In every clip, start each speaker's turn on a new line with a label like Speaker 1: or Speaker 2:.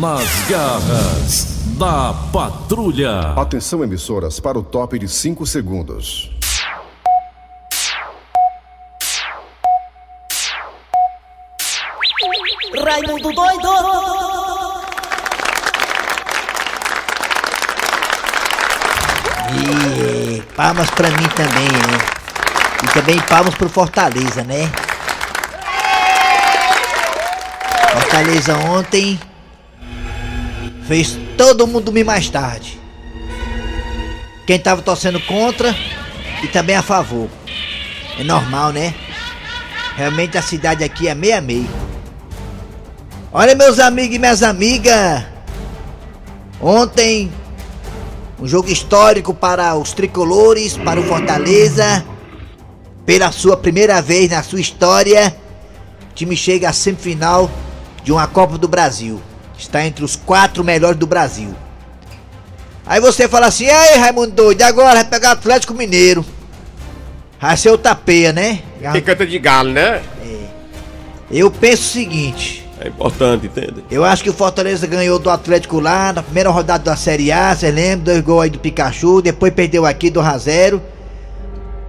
Speaker 1: Nas garras da patrulha.
Speaker 2: Atenção, emissoras, para o top de 5 segundos.
Speaker 3: Raimundo doido!
Speaker 4: E palmas pra mim também, né? E também palmas pro Fortaleza, né? Fortaleza ontem fez todo mundo dormir mais tarde. Quem tava torcendo contra e também a favor. É normal, né? Realmente a cidade aqui é meia meia. Olha meus amigos e minhas amigas. Ontem um jogo histórico para os tricolores, para o Fortaleza. Pela sua primeira vez na sua história, o time chega à semifinal de uma Copa do Brasil. Está entre os quatro melhores do Brasil. Aí você fala assim, aí Raimundo doido, agora vai pegar o Atlético Mineiro. Vai ser o tapeia, né?
Speaker 5: Tem canta de galo, né?
Speaker 4: Eu penso o seguinte.
Speaker 5: É importante, entende?
Speaker 4: Eu acho que o Fortaleza ganhou do Atlético lá na primeira rodada da Série A, você lembra? Dois gols aí do Pikachu, depois perdeu aqui do 1x0.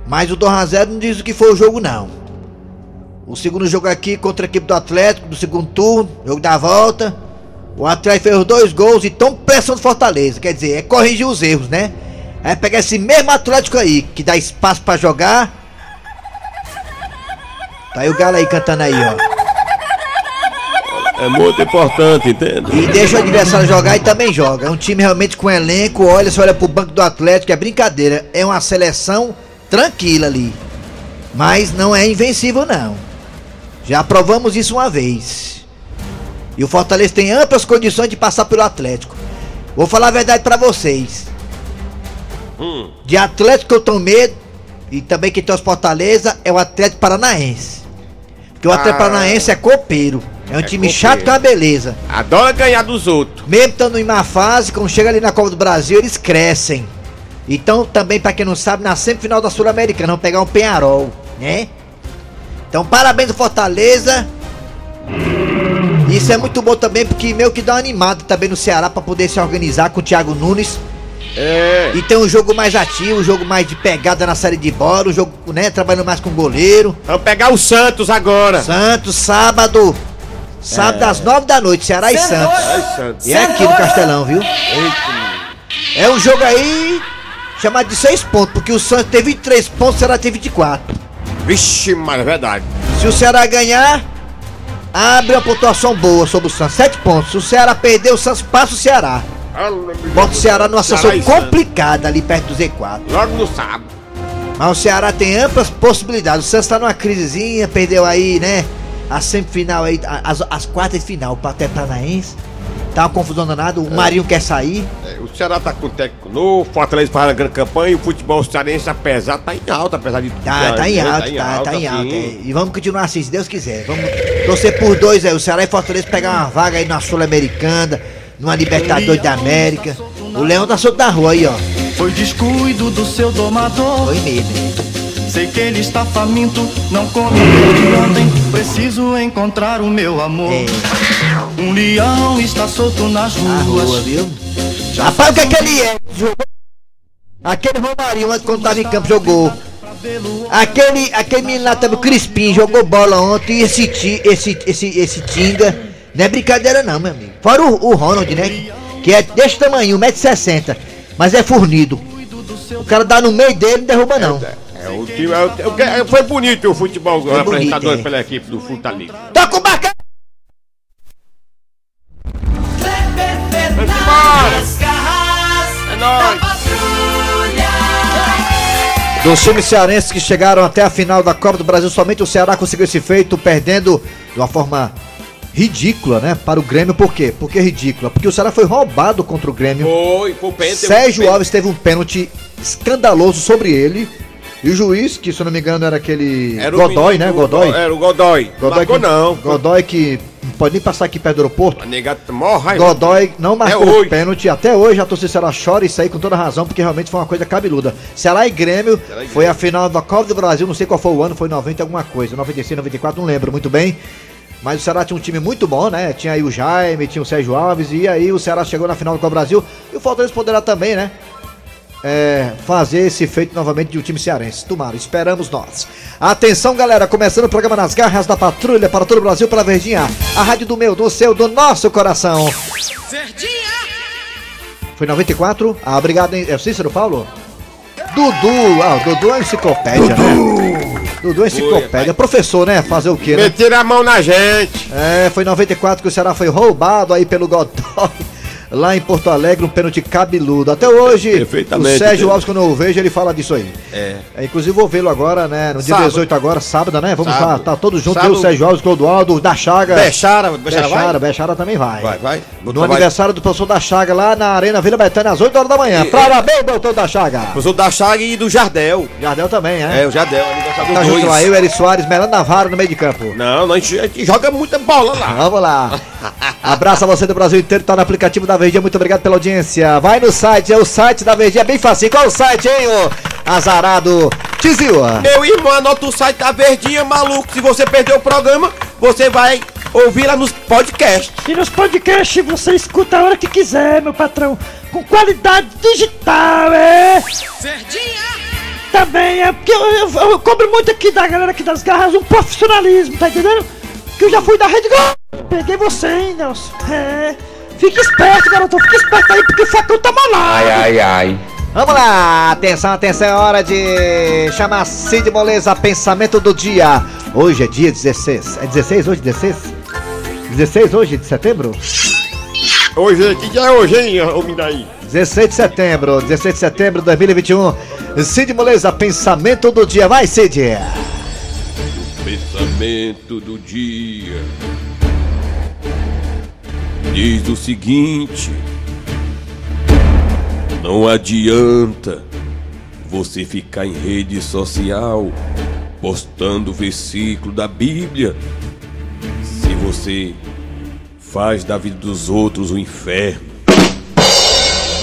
Speaker 4: Mas o 2x0 não diz o que foi o jogo, não. O segundo jogo aqui contra a equipe do Atlético, do segundo turno, jogo da volta. O Atlético fez os dois gols e tão pressão do Fortaleza. Quer dizer, é corrigir os erros, né? É pegar esse mesmo Atlético aí, que dá espaço pra jogar. Tá aí o Galo aí cantando aí, ó.
Speaker 5: É muito importante, entende?
Speaker 4: E deixa o adversário jogar e também joga. É um time realmente com elenco. Olha, você olha pro banco do Atlético, é brincadeira. É uma seleção tranquila ali. Mas não é invencível, não. Já provamos isso uma vez. E o Fortaleza tem amplas condições de passar pelo Atlético. Vou falar a verdade pra vocês. De Atlético eu tenho medo. E também quem tem os Fortaleza é o Atlético Paranaense. Porque o Atlético
Speaker 5: Ah.
Speaker 4: Paranaense é copeiro. É um
Speaker 5: É
Speaker 4: time
Speaker 5: copeiro.
Speaker 4: chato é uma beleza.
Speaker 5: Adora ganhar dos outros.
Speaker 4: Mesmo estando em má fase, quando chega ali na Copa do Brasil, eles crescem. Então, também, pra quem não sabe, na semifinal da Sul-Americana, vão pegar um Penharol, né? Então, parabéns ao Fortaleza. Isso é muito bom também, porque meio que dá uma animada também no Ceará pra poder se organizar com o Thiago Nunes.
Speaker 5: É.
Speaker 4: E ter um jogo mais ativo, um jogo mais de pegada na série de bola, um jogo, né, trabalhando mais com o goleiro.
Speaker 5: Vamos pegar o Santos agora.
Speaker 4: Santos, sábado. Sábado às nove da noite, Ceará e Santos.
Speaker 5: Ai, Santos.
Speaker 4: E é aqui no Castelão, viu? É um jogo aí chamado de seis pontos, porque o Santos teve 23 pontos, o Ceará teve 24.
Speaker 5: Vixe, mas é verdade.
Speaker 4: Se o Ceará ganhar, abre uma pontuação boa sobre o Santos, 7 pontos. O Ceará perder, o Santos passa o Ceará. Bota o Ceará numa situação complicada ali perto do Z4.
Speaker 5: Logo no sábado.
Speaker 4: Mas o Ceará tem amplas possibilidades. O Santos tá numa crisezinha, perdeu aí, né? A semifinal aí, as, as quartas de final para até Paranaense. Tá uma confusão danada, o Marinho quer sair.
Speaker 5: O Ceará tá com técnico novo, Fortaleza faz uma grande campanha e o futebol cearense, apesar, tá em alta, apesar de
Speaker 4: Tá, tá em
Speaker 5: né,
Speaker 4: alta, tá, tá em alta. é. E vamos continuar assim, se Deus quiser. Vamos torcer por dois aí, o Ceará e Fortaleza pegar uma vaga aí na Sul-Americana, numa Libertadores da América. O Leão tá solto na rua aí, ó.
Speaker 6: Foi descuido do seu domador.
Speaker 4: Foi mesmo.
Speaker 6: Sei que ele está faminto, não come desde ontem. Preciso encontrar o meu amor.
Speaker 4: É,
Speaker 6: Um leão está solto nas
Speaker 4: na
Speaker 6: ruas.
Speaker 4: rua, viu? Rapaz, o que é que ele é? Jogou- Aquele Romarinho, antes quando tava em campo, jogou. Aquele, aquele menino lá também, o Crispim, jogou bola ontem. E esse, esse, esse, esse Tinga, não é brincadeira não, meu amigo. Fora o, o Ronald, né? Que é desse tamanho, 1,60m. Mas é fornido. O cara dá no meio dele e não derruba não.
Speaker 5: É, o time, é, o- é, foi bonito o futebol
Speaker 4: Foi
Speaker 5: apresentador
Speaker 4: bonito, é.
Speaker 5: pela equipe do Fortaleza.
Speaker 4: Bacana!
Speaker 3: Nas garras
Speaker 5: É nóis.
Speaker 4: Dos times cearenses que chegaram até a final da Copa do Brasil, somente o Ceará conseguiu esse feito, perdendo de uma forma ridícula, né? Para o Grêmio, por quê? Por que ridícula? Porque o Ceará foi roubado contra o Grêmio.
Speaker 5: Foi, foi pênalti.
Speaker 4: Sérgio Alves teve um pênalti escandaloso sobre ele. E o juiz, que se eu não me engano era aquele.
Speaker 5: Era o
Speaker 4: Godoy, né?
Speaker 5: do-
Speaker 4: Godoy.
Speaker 5: Era o Godoy.
Speaker 4: Godoy
Speaker 5: Marcou
Speaker 4: que,
Speaker 5: não.
Speaker 4: Godoy que não pode nem passar aqui perto do aeroporto.
Speaker 5: A negata morre raiva.
Speaker 4: Godoy não marcou o pênalti. Até hoje a torcida do Ceará chora isso aí com toda razão, porque realmente foi uma coisa cabeluda. Ceará e Grêmio
Speaker 5: Ceará e
Speaker 4: foi a final da Copa do Brasil, não sei qual foi o ano, foi 90 alguma coisa, 96, 94, não lembro muito bem. Mas o Ceará tinha um time muito bom, né? Tinha aí o Jaime, tinha o Sérgio Alves, e aí o Ceará chegou na final do Copa Brasil. E o Fortaleza poderá também, né? É, fazer esse feito novamente de um time cearense. Tomara, esperamos nós. Atenção, galera, começando o programa Nas Garras da Patrulha para todo o Brasil, pela Verdinha. A rádio do meu, do seu, do nosso coração. Foi 94? Ah, obrigado, hein? É o Cícero Paulo? Dudu, ah, o Dudu é enciclopédia, né? Dudu é enciclopédia. Professor, né? Fazer o quê, né?
Speaker 5: Meteram a mão na gente.
Speaker 4: É, foi em 94 que o Ceará foi roubado aí pelo Godoy. Lá em Porto Alegre, um pênalti cabeludo. Até hoje, o Sérgio? Alves, quando eu vejo, ele fala disso aí.
Speaker 5: É.
Speaker 4: É, inclusive, vou vê-lo agora, né? No dia
Speaker 5: Sábado.
Speaker 4: 18 agora, sábado, né? Vamos lá,
Speaker 5: Sábado.
Speaker 4: tá todos juntos. Eu, o Sérgio Alves, Clodoaldo, da Chaga.
Speaker 5: Bechara, Bechara
Speaker 4: Bechara? Bechara também vai.
Speaker 5: Vai, vai.
Speaker 4: No
Speaker 5: Vai.
Speaker 4: aniversário do professor da Chaga, lá na Arena Vila Betânia, às 8 horas da manhã. Parabéns, doutor da Chaga.
Speaker 5: Professor da Chaga e do Jardel.
Speaker 4: Jardel também, é?
Speaker 5: É, o Jardel, aniversário
Speaker 4: Tá
Speaker 5: do
Speaker 4: junto lá, eu, Eri Soares, Melano Navarro no meio de campo.
Speaker 5: Não, a gente, a gente joga muita bola lá.
Speaker 4: Vamos lá. Abraço a você do Brasil inteiro, tá no aplicativo da Verdinha. Muito obrigado pela audiência. Vai no site, é o site da Verdinha, bem facinho. Qual é o site, hein, ô azarado Tizila?
Speaker 5: Meu irmão, anota o site da Verdinha, maluco. Se você perdeu o programa, você vai ouvir lá nos podcasts.
Speaker 7: E nos podcasts você escuta a hora que quiser, meu patrão. Com qualidade digital, é. Também é porque eu, eu- eu cobro muito aqui da galera aqui das garras um profissionalismo, tá entendendo? Que eu já fui da Rede Globo. Peguei você, hein, Nelson. É. Fique esperto, garoto. Fique esperto aí, porque o facão tá malado.
Speaker 4: Vamos lá, atenção, atenção, é hora de chamar Cid Moleza, pensamento do dia. Hoje é dia 16. É 16 hoje, 16? 16 hoje de setembro?
Speaker 5: Hoje, que dia é hoje, hein, ô Mindaí?
Speaker 4: 16 de setembro, 16 de setembro de 2021. Cid Moleza, pensamento do dia. Vai, Cid!
Speaker 1: Pensamento do dia. Diz o seguinte: Não adianta você ficar em rede social postando versículo da Bíblia se você faz da vida dos outros o inferno.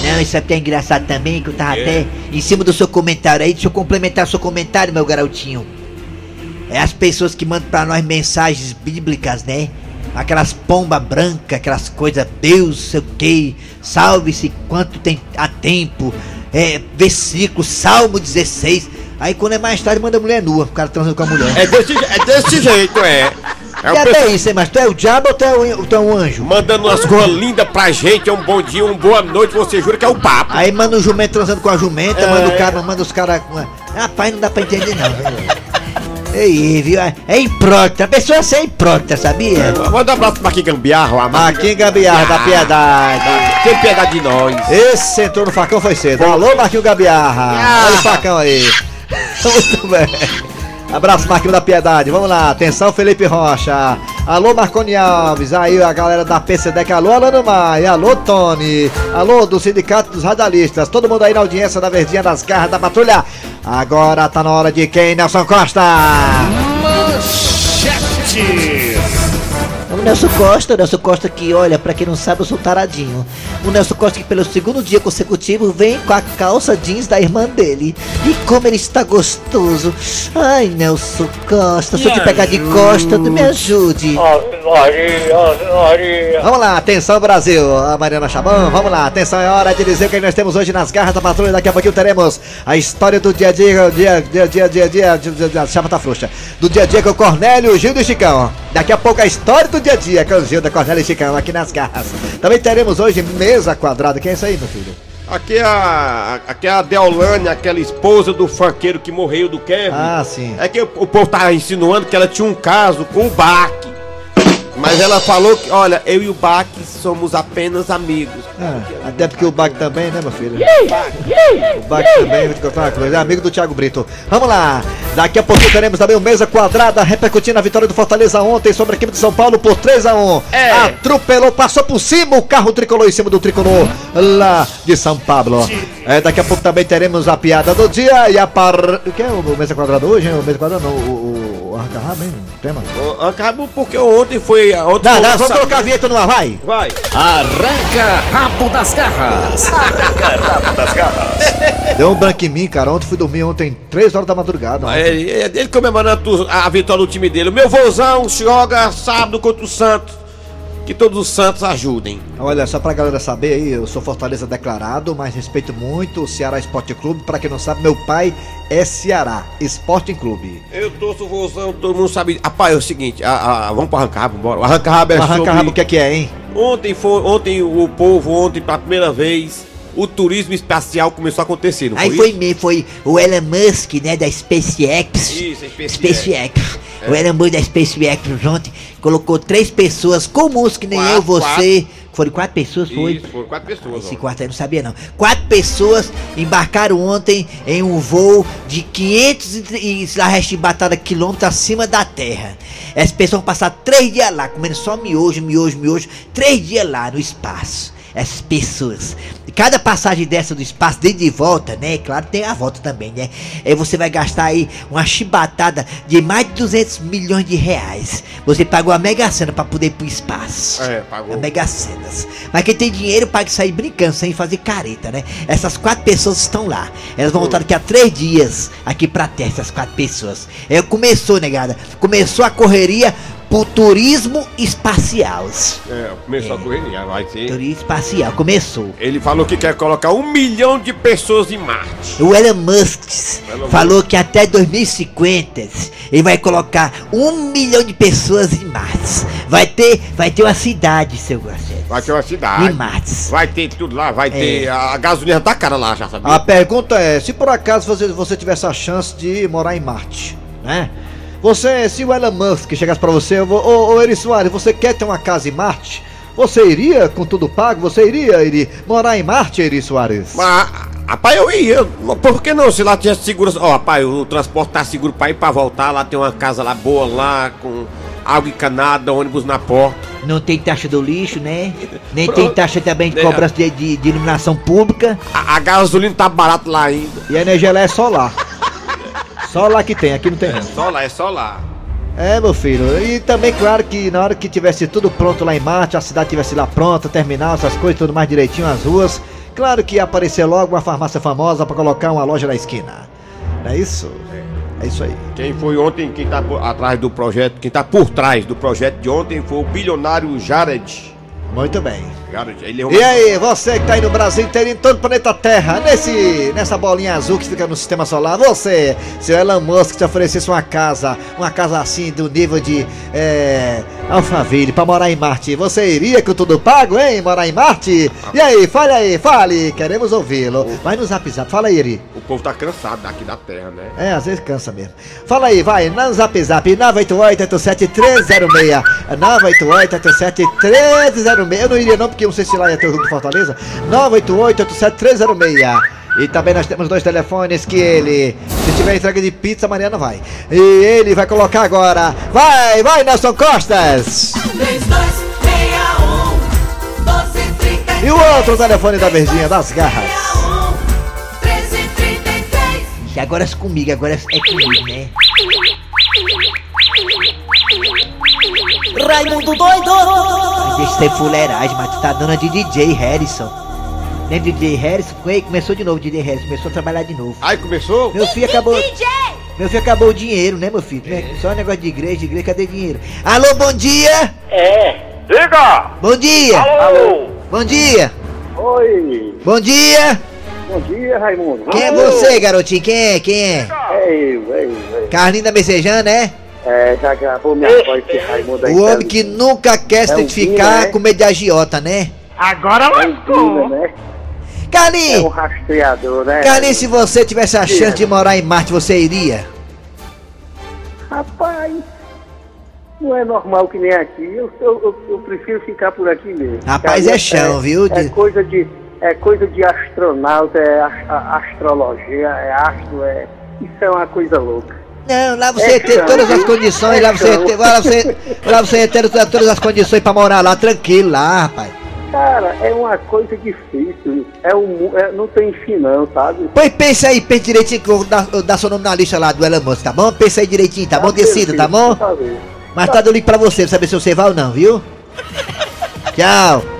Speaker 8: Não, isso até é engraçado também, que eu tava até em cima do seu comentário aí. Deixa eu complementar seu comentário, meu garotinho. É as pessoas que mandam pra nós mensagens bíblicas, né? Aquelas pomba branca, aquelas coisas, Deus, sei o que, salve-se quanto tem a tempo, é, versículo, Salmo 16. Aí quando é mais tarde, manda a mulher nua, o cara transando com a mulher.
Speaker 5: É desse, é desse jeito, é. É
Speaker 4: E até
Speaker 5: pessoal
Speaker 4: isso, hein, mas tu é o diabo ou tu é, o, tu é um anjo?
Speaker 5: mandando umas coisas lindas pra gente, é um bom dia, uma boa noite, você jura que é o papo.
Speaker 4: Aí manda o jumento transando com a jumenta,
Speaker 5: É.
Speaker 4: manda o cara, manda os caras. Rapaz, não dá pra entender não. viu? Ei, viu? É- imprópria, a pessoa é ser imprópria, sabia?
Speaker 5: Manda um abraço pra aqui, Gambiarra, a
Speaker 4: Marquinhos Gabiar da Piedade.
Speaker 5: Tem piedade de nós.
Speaker 4: Esse entrou no facão foi cedo. Alô, Marquinhos Gabiarra. Olha o facão aí. Muito bem. Abraço, Marquinhos da Piedade. Vamos lá. Atenção, Felipe Rocha. Alô, Marconi Alves. Aí a galera da PCDEC. Alô, Alano Maia. Alô, Tony. Alô, do Sindicato dos Radialistas. Todo mundo aí na audiência da Verdinha das Garras da Patrulha. Agora tá na hora de quem, Nelson Costa?
Speaker 8: O Nelson Costa, o Nelson Costa que, olha, pra quem não sabe, eu sou taradinho. O Nelson Costa que pelo segundo dia consecutivo vem com a calça jeans da irmã dele. E como ele está gostoso. Ai, Nelson Costa, se eu te pegar de costa, tu me ajude.
Speaker 4: Vamos lá, atenção Brasil, a Mariana Chabão, vamos lá, atenção, é hora de dizer o que nós temos hoje nas garras da patrulha, daqui a pouquinho teremos a história do dia a dia, dia, dia, dia, dia, dia, dia, dia, dia chapa tá frouxa, do dia a dia com o Cornélio, Gildo e Chicão, daqui a pouco a história do dia a dia com o Gildo, Cornélio e Chicão aqui nas garras, também teremos hoje mesa quadrada, quem é isso aí meu filho?
Speaker 5: Aqui é a, aqui é a Deolane, aquela esposa do funkeiro que morreu do Kevin.
Speaker 4: Ah, sim.
Speaker 5: É que o, o povo tava insinuando que ela tinha um caso com o Bach. Mas ela falou que, olha, eu e o Bach somos apenas amigos.
Speaker 4: Ah, até porque o Bag também, né, meu filho? O Bag também, vou te contar uma coisa, é amigo do Thiago Brito. Vamos lá, daqui a pouco teremos também o Mesa Quadrada, repercutindo a vitória do Fortaleza ontem sobre a equipe de São Paulo por 3x1.
Speaker 5: É.
Speaker 4: Atropelou, passou por cima o carro tricolor em cima do tricolor lá de São Paulo. É, daqui a pouco também teremos a piada do dia e a par... O que é o Mesa Quadrada hoje? O Mesa Quadrada não, o... o- arranca rabo, hein? Tema.
Speaker 5: Acabou porque ontem foi.
Speaker 4: Não,
Speaker 5: foi
Speaker 4: não,
Speaker 5: o
Speaker 4: vamos colocar a vinheta no ar, vai!
Speaker 5: Vai.
Speaker 9: Arranca rabo das garras.
Speaker 4: Deu um branco em mim, cara. Ontem fui dormir ontem, 3 horas da madrugada.
Speaker 5: Ele, ele comemorando a vitória do time dele. O meu vozão joga sábado contra o Santos. Que todos os Santos ajudem.
Speaker 4: Olha, só pra galera saber aí, eu sou Fortaleza declarado, mas respeito muito o Ceará Esporte Clube. Pra quem não sabe, meu pai é Ceará Esporte Clube.
Speaker 5: Eu torço o vozão, todo mundo sabe. Rapaz, é o seguinte, a- a- vamos pro arranca-rabo, bora. O arranca-rabo é
Speaker 4: Arranca
Speaker 5: sobre...
Speaker 4: rabo, o que é que é, hein?
Speaker 5: Ontem, foi, ontem o povo, ontem, pela primeira vez, o turismo espacial começou a acontecer, não
Speaker 8: Aí
Speaker 5: foi
Speaker 8: foi foi o Elon Musk, né, da SpaceX.
Speaker 5: Isso, é SpaceX.
Speaker 8: SpaceX. O Elon Musk da SpaceX ontem colocou três pessoas comuns que nem
Speaker 5: Quatro,
Speaker 8: eu, você. Foram quatro pessoas, foi?
Speaker 5: Isso, foram quatro pessoas.
Speaker 8: Esse
Speaker 5: ó.
Speaker 8: quarto aí não sabia não. Quatro pessoas embarcaram ontem em um voo de 500 e, lá, batata quilômetros acima da Terra. Essas pessoas vão passar três dias lá, comendo só miojo, miojo, miojo, três dias lá no espaço. Essas pessoas. E Cada passagem dessa do espaço, de de volta, né? Claro, tem a volta também, né? Aí você vai gastar aí uma chibatada de mais de 200 milhões de reais. Você pagou a Mega Sena pra poder ir pro espaço.
Speaker 5: É, pagou.
Speaker 8: A Mega Senas. Mas quem tem dinheiro pode sair brincando sem fazer careta, né? Essas quatro pessoas estão lá. Elas vão voltar daqui a três dias aqui pra terra, essas quatro pessoas. É, começou, negada. Começou a correria pro turismo espacial.
Speaker 5: É, começou a correria, vai ser.
Speaker 8: Turismo espacial, começou.
Speaker 5: Ele falou que quer colocar um milhão de pessoas em Marte.
Speaker 8: O Elon Musk
Speaker 5: Elon
Speaker 8: falou que até 2050 ele vai colocar um milhão de pessoas em Marte. Vai ter, vai ter uma cidade, seu Garcês.
Speaker 5: Vai ter uma cidade.
Speaker 8: Em Marte.
Speaker 5: Vai ter tudo lá, vai
Speaker 8: É.
Speaker 5: ter. A, a gasolina tá cara lá, já sabia?
Speaker 4: A pergunta é, se por acaso você, você tivesse a chance de morar em Marte, né? Você, se o Elon Musk chegasse pra você, ô, ô, ô Eri Soares, você quer ter uma casa em Marte? Você iria com tudo pago? Você iria, Eri, morar em Marte, Eri Soares?
Speaker 5: Mas, rapaz, eu ia. Por que não? Se lá tivesse segurança. Ó, rapaz, o transporte tá seguro pra ir pra voltar. Lá tem uma casa lá boa lá, com água encanada, ônibus na porta.
Speaker 8: Não tem taxa do lixo, né? Nem
Speaker 5: Pronto.
Speaker 8: tem taxa também de
Speaker 5: É.
Speaker 8: cobrança de, de- de iluminação pública.
Speaker 5: A, a gasolina tá barata lá ainda.
Speaker 4: E a energia lá é só lá. Só lá que tem, aqui não tem não.
Speaker 5: Só lá, é só lá.
Speaker 4: É, meu filho. E também, claro que na hora que tivesse tudo pronto lá em Marte, a cidade tivesse lá pronta, terminal, essas coisas, tudo mais direitinho, as ruas. Claro que ia aparecer logo uma farmácia famosa pra colocar uma loja na esquina. Não é isso? É isso aí.
Speaker 5: Quem foi ontem, quem tá por, atrás do projeto, quem tá por trás do projeto de ontem foi o bilionário Jared.
Speaker 4: Muito bem.
Speaker 5: É.
Speaker 4: E aí, você que tá aí no Brasil inteiro, em todo o planeta Terra, nesse, nessa bolinha azul que fica no sistema solar, você, se o Elon Musk te oferecesse uma casa, uma casa assim, do nível de é, Alphaville, pra morar em Marte, você iria com tudo pago, hein? Morar em Marte? E aí, fale aí, fale, queremos ouvi-lo. Vai no zap zap, fala aí, Eri.
Speaker 5: O povo tá cansado daqui da terra, né?
Speaker 4: É, às vezes cansa mesmo. Fala aí, vai, no zap zap, 988-87306. 988-87306. Eu não iria não, porque eu não sei se lá ia ter o Rio de Fortaleza. 988-87306. E também nós temos dois telefones que ele, se tiver entrega de pizza, a Mariana vai. E ele vai colocar agora. Vai, vai, Nelson Costas!
Speaker 3: 3261 1233
Speaker 4: E o outro telefone da Verdinha, das garras.
Speaker 3: 1333
Speaker 8: E agora é comigo, agora é comigo, né?
Speaker 3: Raimundo doido!
Speaker 8: Deixa de ser fuleiragem, mas tu tá dando de DJ Harrison. Lembra de DJ Harrison? Foi, começou de novo, DJ Harrison, começou a trabalhar de novo.
Speaker 5: Aí começou?
Speaker 8: Meu filho acabou. Meu filho acabou o dinheiro, né, meu filho? Né? Só negócio de igreja, igreja, cadê dinheiro? Alô, bom dia!
Speaker 10: É. Diga!
Speaker 8: Bom dia!
Speaker 10: Alô!
Speaker 8: Bom dia!
Speaker 10: Oi!
Speaker 8: Bom dia!
Speaker 10: Bom dia, Raimundo.
Speaker 8: Quem é
Speaker 10: Alô?
Speaker 8: você, garotinho? Quem é? Quem é?
Speaker 10: É eu, é eu, é eu.
Speaker 8: Carlinho da Messejana, né?
Speaker 10: É, já gravou minha voz esse Raimundo aí.
Speaker 8: O homem que nunca quer se
Speaker 10: É um
Speaker 8: identificar
Speaker 10: né?
Speaker 8: com medo de agiota, né?
Speaker 7: Agora
Speaker 10: É um Vina, né? É um rastreador, né?
Speaker 8: Carlinho, se você tivesse a chance de morar em Marte, você iria?
Speaker 10: Rapaz, não é normal que nem aqui. Eu, eu, eu, prefiro ficar por aqui mesmo.
Speaker 8: Rapaz,
Speaker 10: Porque
Speaker 8: é chão, viu?
Speaker 10: É
Speaker 8: De-
Speaker 10: coisa de. É coisa de astronauta, é a- a- astrologia, é astro, é. Isso é uma coisa louca.
Speaker 8: Não, lá você
Speaker 10: É
Speaker 8: ter todas as
Speaker 10: viu?
Speaker 8: condições,
Speaker 10: É
Speaker 8: lá você ter, lá você, lá você ter todas as condições pra morar lá, tranquilo lá, rapaz.
Speaker 10: Cara, é uma coisa difícil. É um, é- não tem fim não, sabe?
Speaker 4: Pois pensa aí, pensa direitinho eu dar seu nome na lista lá do Elon Musk, tá bom? Pensa aí direitinho, tá bom? Decida, tá bom?
Speaker 10: Tá.
Speaker 4: Mais tarde eu ligo pra você, pra saber se você vai ou não, viu? Tchau.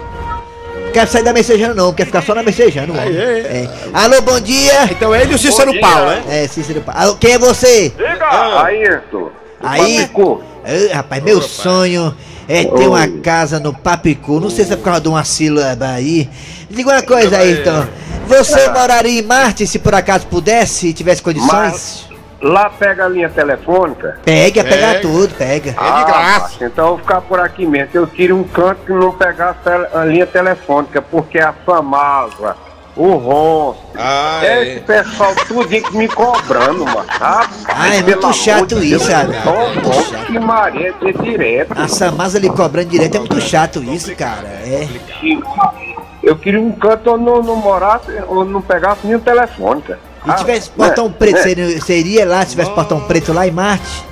Speaker 4: Não quero sair da mensejana não, quer ficar só na mensejana, homem. É. Alô, bom dia.
Speaker 5: Então ele e o Cícero Paulo, né?
Speaker 4: É, Cícero Paulo. Alô, quem é você?
Speaker 10: Diga, Ayrton.
Speaker 4: Aí.
Speaker 10: Papicu.
Speaker 4: Ei, rapaz, meu sonho é ter uma casa no Papicu. Não sei se é por causa de uma sílaba aí. Diga uma coisa aí, então. Você moraria em Marte se por acaso pudesse e tivesse condições?
Speaker 10: Mas lá pega a linha telefônica.
Speaker 4: Pega, pega tudo, pega.
Speaker 10: Ah, macho, então eu vou ficar por aqui mesmo. Eu tiro um canto que não pegar a linha telefônica, porque a Famasa, o Ronce,
Speaker 5: Ah,
Speaker 10: esse
Speaker 5: é.
Speaker 10: pessoal tudo me cobrando, mano. Rapaz,
Speaker 4: Ah, é muito chato
Speaker 10: de
Speaker 4: isso, sabe? chato.
Speaker 10: que Maria é direto.
Speaker 4: A Samasa ali cobrando direto é muito chato isso, cara. É.
Speaker 10: Eu queria um canto onde não, não morasse, onde não pegasse linha telefônica.
Speaker 4: E tivesse portão
Speaker 10: né,
Speaker 4: preto,
Speaker 10: né?
Speaker 4: seria, seria lá se tivesse portão preto lá em Marte?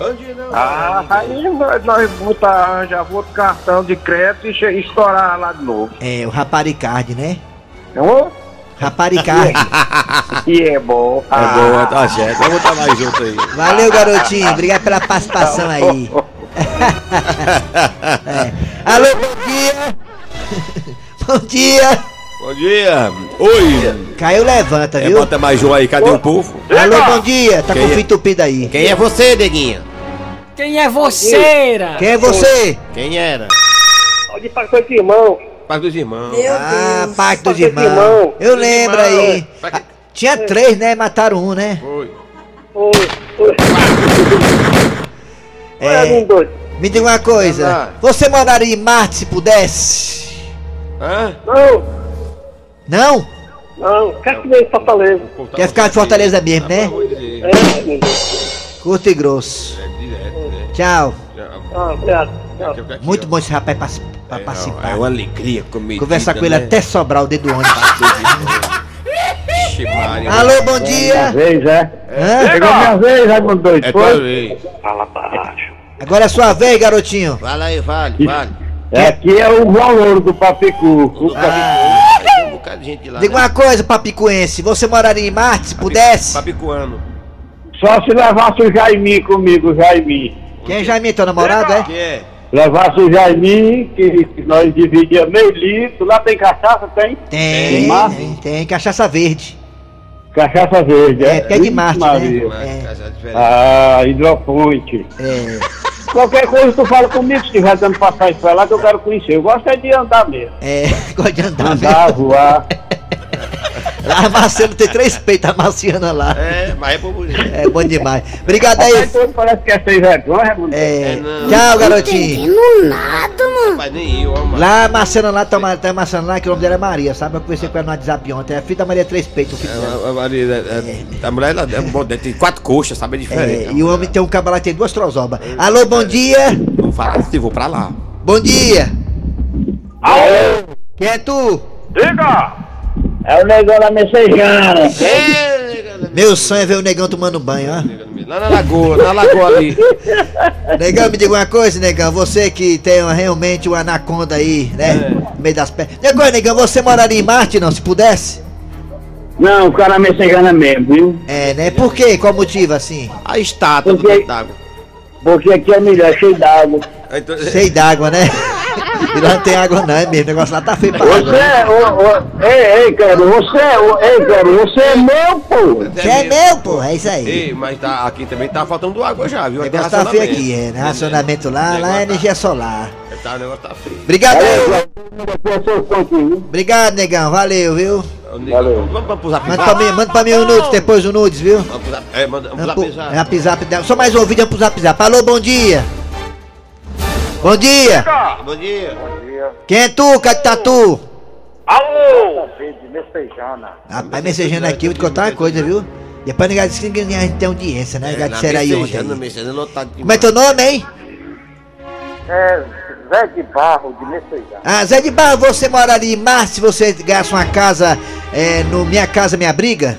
Speaker 10: Ah, aí nós, nós botar, arranjar outro cartão de crédito e che- estourar lá de novo.
Speaker 4: É, o Raparicard, né?
Speaker 10: Ô,
Speaker 4: Raparicard.
Speaker 10: E é bom.
Speaker 1: É boa, tá certo. Vamos botar mais junto aí.
Speaker 4: Valeu, garotinho. Obrigado pela participação aí. É. Alô, bom dia. bom dia.
Speaker 1: Bom dia. Oi.
Speaker 4: Caiu, levanta,
Speaker 1: É,
Speaker 4: viu?
Speaker 1: bota mais um aí, cadê o povo?
Speaker 4: Alô, bom dia. Tá
Speaker 1: Quem
Speaker 4: com o
Speaker 1: é?
Speaker 4: fio entupido aí.
Speaker 5: Quem é você, neguinha?
Speaker 11: Quem é você?
Speaker 4: Quem é você?
Speaker 5: Quem era?
Speaker 10: Pode passar esse irmão.
Speaker 1: Paz dos irmãos.
Speaker 4: Ah, Pacto dos
Speaker 10: Pacto dos
Speaker 4: Irmãos.
Speaker 10: Irmãos.
Speaker 4: Eu lembro
Speaker 1: Irmão.
Speaker 4: aí. Ah, Tinha três, né? Mataram um, né?
Speaker 1: Oi.
Speaker 10: Oi, oi.
Speaker 4: É.
Speaker 10: doido.
Speaker 4: Me diga uma coisa. Você moraria em Marte se pudesse?
Speaker 1: Hã?
Speaker 10: Não,
Speaker 4: Não?
Speaker 10: não, quer que nem em Fortaleza.
Speaker 4: Quer ficar em Fortaleza mesmo, né?
Speaker 10: É, meu Deus.
Speaker 4: Curto e grosso.
Speaker 1: É direto, né?
Speaker 4: Tchau.
Speaker 10: Ah, obrigado. Tchau.
Speaker 4: Muito bom esse rapaz pra, pra
Speaker 1: É,
Speaker 4: participar.
Speaker 1: É uma alegria comigo.
Speaker 4: Conversar com ele até sobrar o dedo do ônibus. Alô, bom dia.
Speaker 10: Vez, é?
Speaker 4: Hã?
Speaker 10: Chegou minha vez, Raimundo Doido.
Speaker 1: É
Speaker 10: foi?
Speaker 1: tua vez.
Speaker 10: Fala baixo.
Speaker 4: Agora é sua vez, garotinho.
Speaker 5: Fala aí, fale, fale.
Speaker 10: É, aqui é o valor do Papicu.
Speaker 4: Ah,
Speaker 5: Tem de gente lá.
Speaker 4: diga
Speaker 5: né?
Speaker 4: uma coisa, papicuense. Você moraria em Marte se pudesse?
Speaker 1: Papicuano.
Speaker 10: Só se levasse o Jaimi comigo, o Jaimi.
Speaker 4: Quem é teu namorado, é?
Speaker 1: Que é?
Speaker 10: Levasse o Jaimi, que nós dividíamos meio litro. Lá tem cachaça, tem?
Speaker 4: Tem,
Speaker 10: Tem Marte?
Speaker 4: tem, tem. Cachaça verde.
Speaker 10: Cachaça verde, é?
Speaker 4: É, pé de
Speaker 10: Ixi,
Speaker 4: Marte,
Speaker 10: Maria.
Speaker 4: né? É.
Speaker 10: Ah, hidroponte.
Speaker 4: é,
Speaker 10: Qualquer coisa tu fala comigo, se tiver dando passagem pra lá que eu quero conhecer. Eu gosto é de andar mesmo.
Speaker 4: é. Gosta de andar,
Speaker 10: Andar,
Speaker 4: viu?
Speaker 10: voar.
Speaker 4: Lá a Marcelo tem três peitos, a Marciana lá.
Speaker 5: É, mas é bonito.
Speaker 4: É bom demais. Obrigado aí.
Speaker 10: Rapaz, todo parece que é seis vergonha, Raimundo.
Speaker 4: É,
Speaker 5: não.
Speaker 4: tchau, garotinho.
Speaker 5: Mas nem eu, ó,
Speaker 4: Lá a Marcela lá, tá, tá a Marcela lá, que o nome dela é Maria, sabe? Eu conversei com ela no WhatsApp ontem. É a filha da Maria Três Peitos, filho dela.
Speaker 1: A, Maria, é, é, a mulher ela é bom, tem quatro coxas, sabe? É diferente.
Speaker 4: É, e o homem tem um cabo lá que tem duas trozobas. Alô, bom dia!
Speaker 1: Não fala assim, vou pra lá.
Speaker 4: Bom dia!
Speaker 10: Alô,
Speaker 4: Quem é tu?
Speaker 10: diga! É o negão da messejana.
Speaker 4: Meu sonho é ver o negão tomando banho, ó.
Speaker 1: Lá na lagoa, na lagoa ali.
Speaker 4: Negão, me diga uma coisa, negão. Você que tem realmente uma anaconda aí, né? No meio das pernas. Negão, negão, você moraria em Marte, não? Se pudesse?
Speaker 10: Não, o cara messejana mesmo, viu?
Speaker 4: É, né? Por quê? Qual motivo, assim?
Speaker 5: A estátua do
Speaker 10: Porque-
Speaker 5: dentro d'água.
Speaker 10: Porque aqui é melhor, cheio d'água.
Speaker 1: Então,
Speaker 4: Cheio d'água, né? E lá não tem água não, é mesmo. O negócio lá tá feio pra água.
Speaker 10: Você,
Speaker 4: né?
Speaker 10: ô, ô, ei, ei, cara, você, ô, ei, cara, você é meu, pô.
Speaker 4: Você é meu, pô. É isso aí.
Speaker 1: Ei, mas tá, aqui também tá faltando água já, viu?
Speaker 4: O
Speaker 1: é
Speaker 4: negócio tá feio aqui, é. Né? Racionamento lá, lá é
Speaker 1: Negócio
Speaker 4: energia solar.
Speaker 1: Tá, o negócio tá feio.
Speaker 4: Obrigado Obrigado, negão. Valeu, viu?
Speaker 1: Valeu. Vamos, vamos pro zap
Speaker 4: Manda pra mim, manda pra mim um nudes, depois o nudes, viu?
Speaker 1: Vamos pro zap, é, manda, vamos pro zap
Speaker 4: é, zap. Só mais um vídeo, vamos pro zap zap. Alô, bom dia. Bom dia.
Speaker 5: Bom dia.
Speaker 4: Quem é tu, Catatu?
Speaker 10: Alô! Messejana.
Speaker 4: Rapaz, mensagendo aqui, vou te contar uma coisa, viu? Depois ninguém disse que ninguém a gente tem audiência, né? Disseram aí ontem.
Speaker 5: Mexendo,
Speaker 4: aí.
Speaker 5: mexendo, lotado
Speaker 4: Como é teu nome, hein?
Speaker 10: É Zé de Barro, de Messejana.
Speaker 4: Ah, Zé de Barro, você moraria em Marte se você ganhasse uma casa é, no Minha Casa Minha Briga?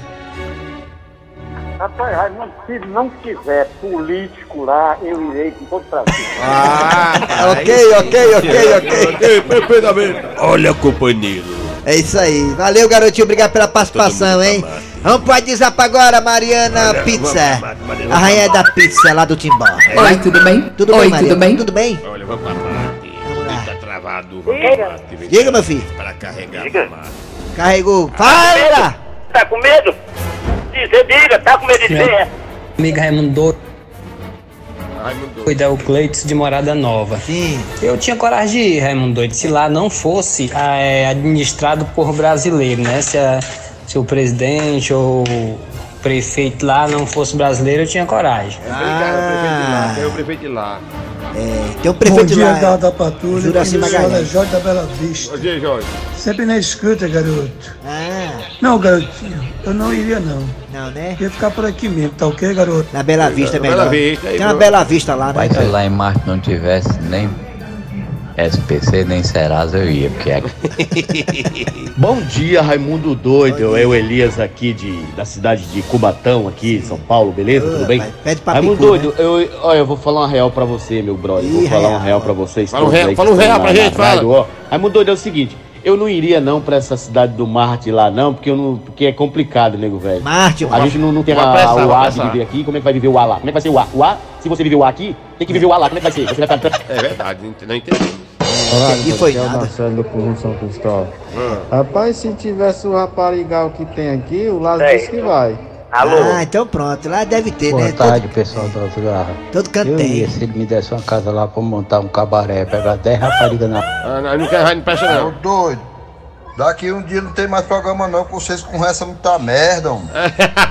Speaker 10: Rapaz, Raimundo, se não tiver político lá, eu irei com todo prazer.
Speaker 5: Ah,
Speaker 4: ok, ok, ok, ok.
Speaker 1: perfeitamente. Olha, companheiro.
Speaker 4: É isso aí. Valeu, garotinho. Obrigado pela participação, hein? Vamos pro WhatsApp agora, Mariana Pizza. A rainha da pizza lá do Timbó.
Speaker 12: Oi, tudo bem?
Speaker 4: Tudo
Speaker 12: Oi,
Speaker 4: bem, Mariana?
Speaker 12: tudo bem?
Speaker 4: Tudo bem?
Speaker 1: Olha, vamos pra parte. Tá travado, vamos
Speaker 10: Diga.
Speaker 4: Diga, meu filho.
Speaker 1: Para carregar
Speaker 10: Diga.
Speaker 4: Carregou. Fala!
Speaker 10: Tá com medo? Dizer, diga, tá com medo de ser?
Speaker 13: Amigo Raimundo Doido,
Speaker 1: Raimundo.
Speaker 13: é o Cleiton de Morada Nova.
Speaker 4: Sim.
Speaker 13: Eu tinha coragem de ir, Raimundo Doido, se lá não fosse ah, é, administrado por brasileiro, né? Se, a- se o presidente ou o prefeito lá não fosse brasileiro, eu tinha coragem.
Speaker 4: Ah,
Speaker 5: Tem o prefeito de lá.
Speaker 4: é, tem um prefeito lá.
Speaker 14: da, da patrulha.
Speaker 4: Juraci
Speaker 14: é
Speaker 4: Magalhães.
Speaker 14: Jorge da Bela Vista.
Speaker 5: Ô, G, Jorge.
Speaker 14: Sempre na escuta, garoto.
Speaker 4: Ah,
Speaker 14: Não, garotinho, eu não iria não.
Speaker 4: não, né?
Speaker 14: Ia ficar por aqui mesmo, tá ok, garoto?
Speaker 4: Na Bela Vista é
Speaker 5: Bela
Speaker 4: melhor.
Speaker 5: Vista, aí,
Speaker 4: Tem uma
Speaker 5: pronto.
Speaker 4: Bela Vista lá, né?
Speaker 15: Mas se lá em Marte não tivesse nem SPC, nem Serasa, eu ia, porque é
Speaker 16: Bom dia, Raimundo Doido. É o Elias aqui de, da cidade de Cubatão, aqui, São Paulo, beleza? Tudo bem?
Speaker 4: Pede pra
Speaker 16: Raimundo
Speaker 4: Picu,
Speaker 16: Doido, eu, olha, eu vou falar uma real pra você, meu brother. Vou
Speaker 4: Ih,
Speaker 16: falar
Speaker 4: real.
Speaker 16: uma real pra vocês.
Speaker 5: Fala um real- fala um real pra gente, fala.
Speaker 16: Raimundo Doido, é o seguinte. Eu não iria não pra essa cidade do Marte lá não, porque, eu não, porque é complicado, nego velho.
Speaker 4: Marte,
Speaker 16: A gente não, não tem a-
Speaker 5: apressar,
Speaker 16: o
Speaker 5: vou
Speaker 16: A de viver aqui, como é que vai viver o A lá? Como é que vai ser o A? O A, se você viver o A aqui, tem que viver o A lá, como é que vai ser? Você vai ficar...
Speaker 5: É verdade, não entendi.
Speaker 4: E foi nada.
Speaker 17: Marcelo do São Cristóvão.
Speaker 5: Ah.
Speaker 17: Rapaz, se tivesse o raparigal que tem aqui, o Lázaro disse que vai.
Speaker 4: Ah, então pronto. Lá deve ter,
Speaker 15: Boa
Speaker 4: né?
Speaker 15: tarde, pessoal das garras.
Speaker 4: Todo, todo canto
Speaker 15: Eu
Speaker 4: tem.
Speaker 15: ia, se ele me desse uma casa lá pra montar um cabaré, pegar 10 raparigas na
Speaker 5: Ah, não, não quero não presta não.
Speaker 18: doido. Daqui um dia não tem mais programa não, que vocês conversam muita merda, homem.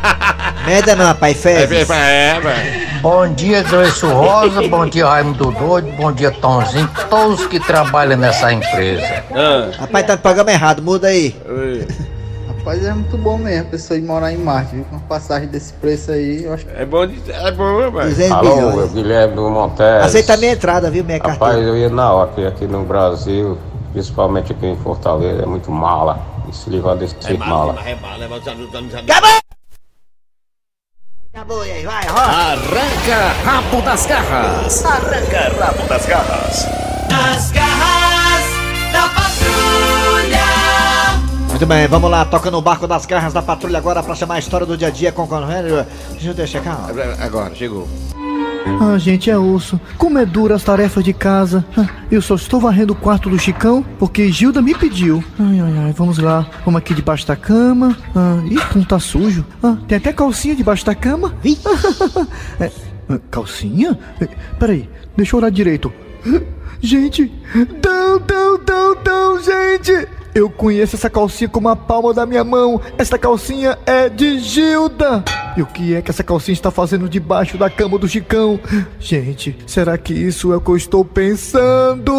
Speaker 4: Merda não, rapaz.
Speaker 5: É,
Speaker 4: Fezes.
Speaker 5: é, é, velho.
Speaker 15: Bom dia, Joyce Rosa. Bom dia, Raimundo Doido. Bom dia, Tomzinho. Todos que trabalham nessa empresa.
Speaker 5: Ah,
Speaker 4: Rapaz, tá no programa errado. Muda aí.
Speaker 17: Rapaz, é muito bom mesmo a pessoa ir morar em Marte, viu? Com uma passagem desse preço aí, eu acho
Speaker 5: É bom, de- é bom, né, velho?
Speaker 4: 200
Speaker 15: Alô,
Speaker 4: milhões.
Speaker 15: eu Guilherme do Montes.
Speaker 4: Aceita a minha entrada, viu? Minha
Speaker 15: Rapaz,
Speaker 4: carteira.
Speaker 15: eu ia na hora, porque aqui no Brasil, principalmente aqui em Fortaleza, é muito mala. E se livrar desse
Speaker 5: É
Speaker 15: tipo
Speaker 5: mala,
Speaker 15: mala.
Speaker 5: é mala, é mala,
Speaker 4: Acabou! Acabou, e aí? Vai, roda.
Speaker 9: Arranca rabo das garras.
Speaker 3: Nas garras
Speaker 4: Muito bem, vamos lá. Toca no barco das garras da patrulha agora pra chamar a história do dia a dia com o Coronel. Deixa eu deixar cá.
Speaker 5: Agora, chegou.
Speaker 14: Ah, gente, é osso. Como é dura as tarefas de casa. Ah, Eu só estou varrendo o quarto do Chicão porque Gilda me pediu. Ai, ai, ai, vamos lá. Vamos aqui debaixo da cama. Ah, ih, como tá sujo. Ah, tem até calcinha debaixo da cama. É, calcinha? Eh, Peraí, deixa eu olhar direito. Gente, não, não, não, não, gente! Eu conheço essa calcinha como a palma da minha mão. Essa calcinha é de Gilda. E o que é que essa calcinha está fazendo debaixo da cama do Chicão? Gente, será que isso é o que eu estou pensando?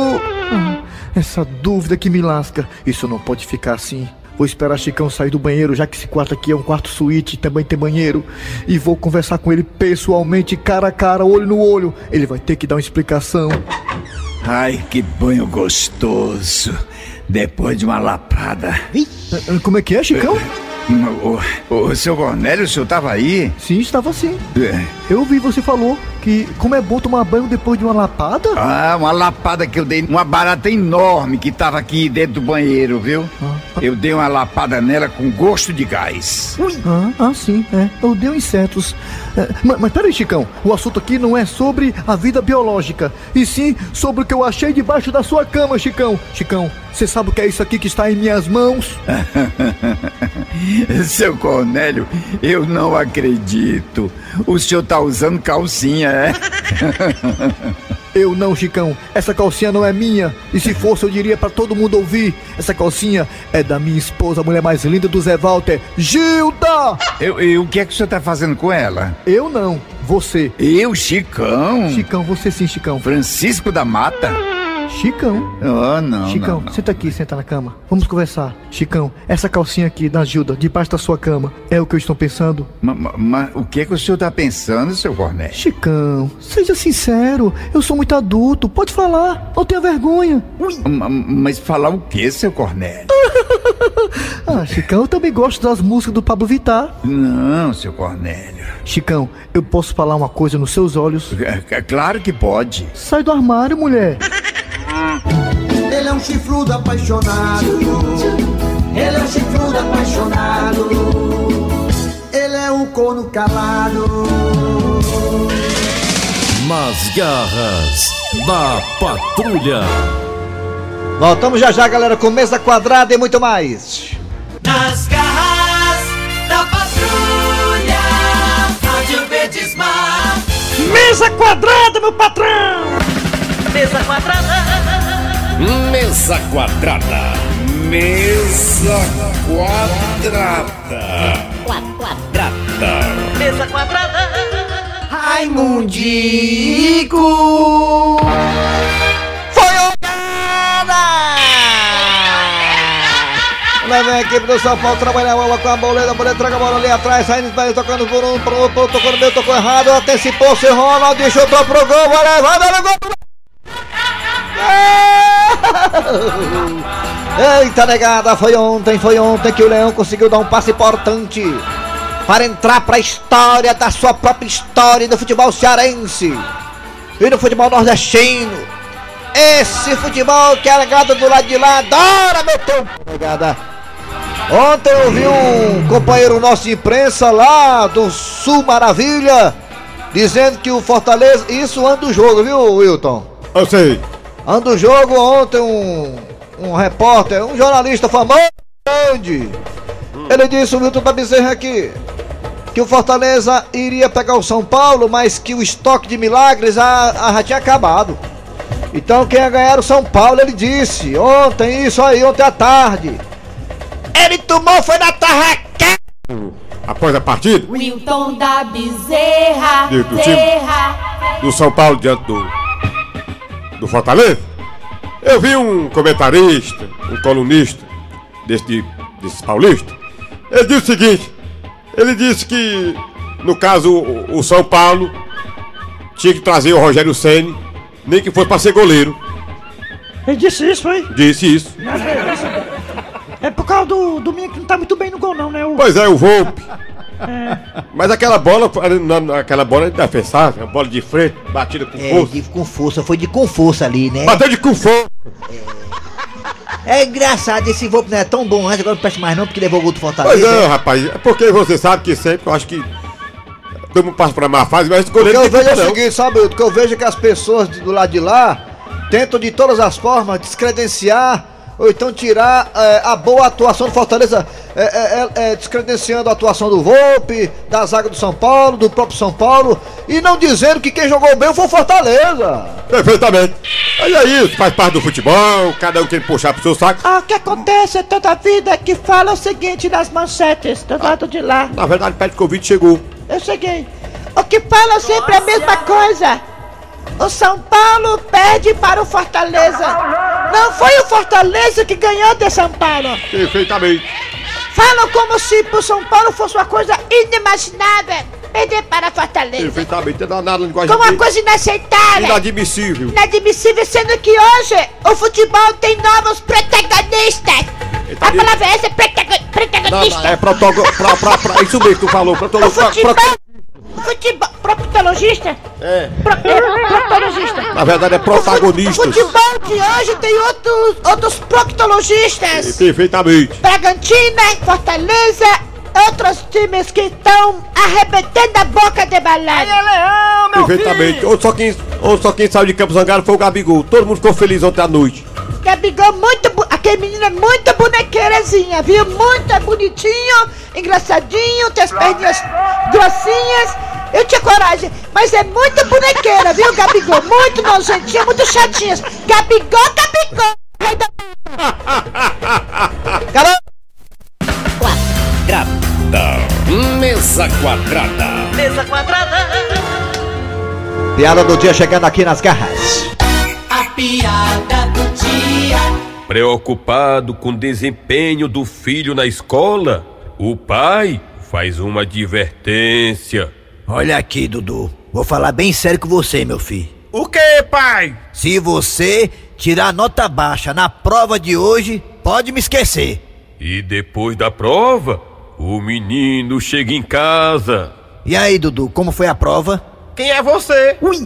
Speaker 14: Ah, essa dúvida que me lasca. Isso não pode ficar assim. Vou esperar Chicão sair do banheiro, já que esse quarto aqui é um quarto suíte, também tem banheiro. E vou conversar com ele pessoalmente, cara a cara, olho no olho. Ele vai ter que dar uma explicação.
Speaker 19: Ai, que banho gostoso. Depois de uma lapada.
Speaker 14: Como é que é, Chicão?
Speaker 19: O, o, seu Cornélio, o senhor tava aí?
Speaker 14: Sim, estava sim.
Speaker 19: É.
Speaker 14: Eu vi você falou que como é bom tomar banho depois de uma lapada.
Speaker 19: Ah, uma lapada que eu dei numa barata enorme que tava aqui dentro do banheiro, viu? Eu dei uma lapada nela com gosto de gás.
Speaker 14: Ah, ah, sim, é. Eu dei insetos. É, mas, mas peraí, Chicão. O assunto aqui não é sobre a vida biológica, e sim sobre o que eu achei debaixo da sua cama, Chicão. Chicão, você sabe o que é isso aqui que está em minhas mãos?
Speaker 19: Seu Cornélio, eu não acredito. O senhor tá usando calcinha, é?
Speaker 14: Eu não, Chicão. Essa calcinha não é minha. E se fosse, eu diria pra todo mundo ouvir. Essa calcinha é da minha esposa, a mulher mais linda do Zé Walter, Gilda!
Speaker 19: Eu, e o que é que o senhor tá fazendo com ela?
Speaker 14: Eu não, você.
Speaker 19: Eu, Chicão?
Speaker 14: Chicão, você sim, Chicão.
Speaker 19: Francisco da Mata?
Speaker 14: Chicão.
Speaker 19: Oh, não,
Speaker 14: Chicão,
Speaker 19: não, não.
Speaker 14: senta aqui, senta na cama. Vamos conversar. Chicão, essa calcinha aqui da Gilda, debaixo da sua cama, é o que eu estou pensando?
Speaker 19: Mas, mas o que é que o senhor tá pensando, seu Cornélio?
Speaker 14: Chicão, seja sincero. Eu sou muito adulto. Pode falar. Não tenha vergonha.
Speaker 19: Ma- Mas falar o que, seu Cornélio?
Speaker 14: ah, Chicão, eu também gosto das músicas do Pablo Vittar.
Speaker 19: Não, seu Cornélio.
Speaker 14: Chicão, eu posso falar uma coisa nos seus olhos?
Speaker 19: É, é claro que pode.
Speaker 14: Sai do armário, mulher.
Speaker 3: Ele é um chifrudo apaixonado. Ele é um chifrudo apaixonado. Ele é um corno calado.
Speaker 9: Nas garras da patrulha.
Speaker 4: Voltamos já já, galera, com mesa quadrada e muito mais.
Speaker 3: Nas garras da patrulha. Rádio Verdesmar.
Speaker 7: Mesa quadrada, meu patrão!
Speaker 3: Mesa quadrada.
Speaker 9: Mesa quadrada. Mesa quadrada. Quadrada.
Speaker 3: Mesa quadrada.
Speaker 4: Raimundico! Foi Lá vem a equipe do São Paulo trabalhar a bola com a boleta, a boleta troca a bola ali atrás, saindo vai tocando por um, por outro, tocou no meio, tocou errado, antecipou-se, Ronaldo chutou pro gol, vai levar, vai gol! Eita negada, foi ontem, foi ontem que o Leão conseguiu dar um passe importante para entrar para a história da sua própria história do futebol cearense e do futebol nordestino. Esse futebol que a negada do lado de lá adora meter um negada. Ontem eu vi um companheiro nosso de imprensa lá do Sul Maravilha dizendo que o Fortaleza. Isso anda o jogo, viu, Wilton?
Speaker 5: Eu sei.
Speaker 4: Anda o jogo ontem um, um repórter, um jornalista famoso grande. Ele disse, o Wilton tá Bezerra aqui, que o Fortaleza iria pegar o São Paulo, mas que o estoque de milagres já, já tinha acabado. Então quem ia ganhar era o São Paulo, ele disse, ontem, isso aí, ontem à tarde. Ele tomou, foi na tarraqueta.
Speaker 5: Após a partida
Speaker 12: Wilton da Bezerra.
Speaker 5: Do- do time.
Speaker 12: Bezerra.
Speaker 5: do São Paulo diante do, do Fortaleza, eu vi um comentarista, um colunista desse, de- desses paulistas. Ele disse o seguinte: ele disse que, no caso, o, o São Paulo tinha que trazer o Rogério Ceni, nem que fosse para ser goleiro.
Speaker 7: Ele disse isso, foi?
Speaker 5: Disse isso.
Speaker 7: É por causa do, do menino que não tá muito bem no gol, não, né? O...
Speaker 5: Pois é, o Volpe.
Speaker 7: É.
Speaker 5: Mas aquela bola, aquela bola é defensável, uma bola de frente, batida com
Speaker 4: É,
Speaker 5: força.
Speaker 4: de, com força, foi de com força ali, né?
Speaker 5: Bateu de com força.
Speaker 4: É engraçado, esse Volpe não é tão bom antes, agora não presta mais não, porque levou o gol do Fortaleza.
Speaker 5: Pois é, rapaz, é porque você sabe que sempre eu acho que todo mundo passa pra má fase, mas esse
Speaker 4: O que eu vejo é o seguinte, sabe, o que eu vejo é que as pessoas do lado de lá tentam de todas as formas descredenciar ou então tirar é, a boa atuação do Fortaleza, é, é, é, é, descredenciando a atuação do Volpe, da zaga do São Paulo, do próprio São Paulo, e não dizendo que quem jogou bem foi o Fortaleza.
Speaker 5: Perfeitamente. Aí é isso, faz parte do futebol, cada um tem que puxar pro seu saco.
Speaker 7: Ah, o que acontece toda a vida é que fala o seguinte nas manchetes do lado de lá.
Speaker 5: Na verdade, o Covid chegou.
Speaker 7: Eu cheguei. O que fala sempre é a mesma coisa. O São Paulo perde para o Fortaleza. Não foi o Fortaleza que ganhou de São Paulo.
Speaker 5: Perfeitamente.
Speaker 7: Falam como se pro São Paulo fosse uma coisa inimaginável. Perder para Fortaleza.
Speaker 5: Perfeitamente, não dá nada linguagem
Speaker 7: Como uma coisa inaceitável.
Speaker 5: inadmissível.
Speaker 7: Inadmissível, sendo que hoje o futebol tem novos protagonistas. A palavra é essa, protago-
Speaker 5: Não,
Speaker 7: protagonista.
Speaker 5: não, é pra, isso mesmo que tu falou, protogo,
Speaker 7: O futebol, proctologista?
Speaker 5: É.
Speaker 7: Pro, é, proctologista.
Speaker 5: Na verdade é
Speaker 7: O
Speaker 5: protagonistas.
Speaker 7: futebol de hoje tem outros, outros proctologistas.
Speaker 5: Perfeitamente.
Speaker 7: Bragantino, Fortaleza, outros times que estão arrebentando a boca de balada.
Speaker 5: Perfeitamente. Ou só, quem, ou só quem saiu de Campos Zangaro foi o Gabigol. Todo mundo ficou feliz ontem à noite.
Speaker 7: Gabigol muito aquele menino é muito bonequeirazinha, viu? Muito bonitinho, engraçadinho, tem as perninhas grossinhas. Eu tinha coragem, mas é muito bonequeira, viu, Gabigol? Muito nojentinha, muito chatinha. Gabigol, Gabigol! Rei da-!
Speaker 9: Quadrada. Mesa quadrada.
Speaker 3: Mesa quadrada.
Speaker 4: Piada do dia chegando aqui nas garras.
Speaker 3: A piada do dia.
Speaker 1: Preocupado com o desempenho do filho na escola, o pai faz uma advertência.
Speaker 4: Olha aqui, Dudu. Vou falar bem sério com você, meu filho.
Speaker 1: O que, pai?
Speaker 4: Se você tirar nota baixa na prova de hoje, pode me esquecer.
Speaker 1: E depois da prova, o menino chega em casa.
Speaker 4: E aí, Dudu, como foi a prova?
Speaker 5: Quem é você?
Speaker 4: Ui!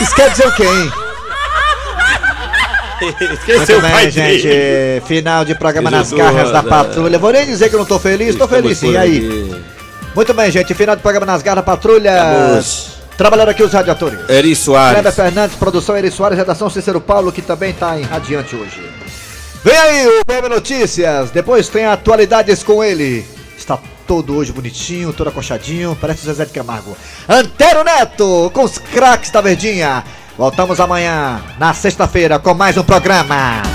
Speaker 4: Isso quer dizer o quê, hein?
Speaker 5: Esqueceu
Speaker 4: Muito
Speaker 5: o
Speaker 4: bem, gente.
Speaker 5: dele.
Speaker 4: Final de programa nas garras da
Speaker 1: né?
Speaker 4: patrulha. Vou nem dizer que eu não tô feliz, tô feliz sim. E aí? Muito bem, gente. Final de programa nas garras da patrulha.
Speaker 1: Vamos.
Speaker 4: Trabalhando aqui os radiadores.
Speaker 1: Eri Soares.
Speaker 4: Kleber Fernandes, produção Eri Soares, redação Cícero Paulo, que também tá em radiante hoje. Vem aí o PM Notícias, depois tem atualidades com ele. Está todo hoje bonitinho, todo acochadinho, parece o Zezé de Camargo. Antero Neto, com os craques da Verdinha. Voltamos amanhã, na sexta-feira, com mais um programa.